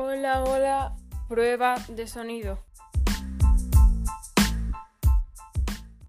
Hola, hola, prueba de sonido.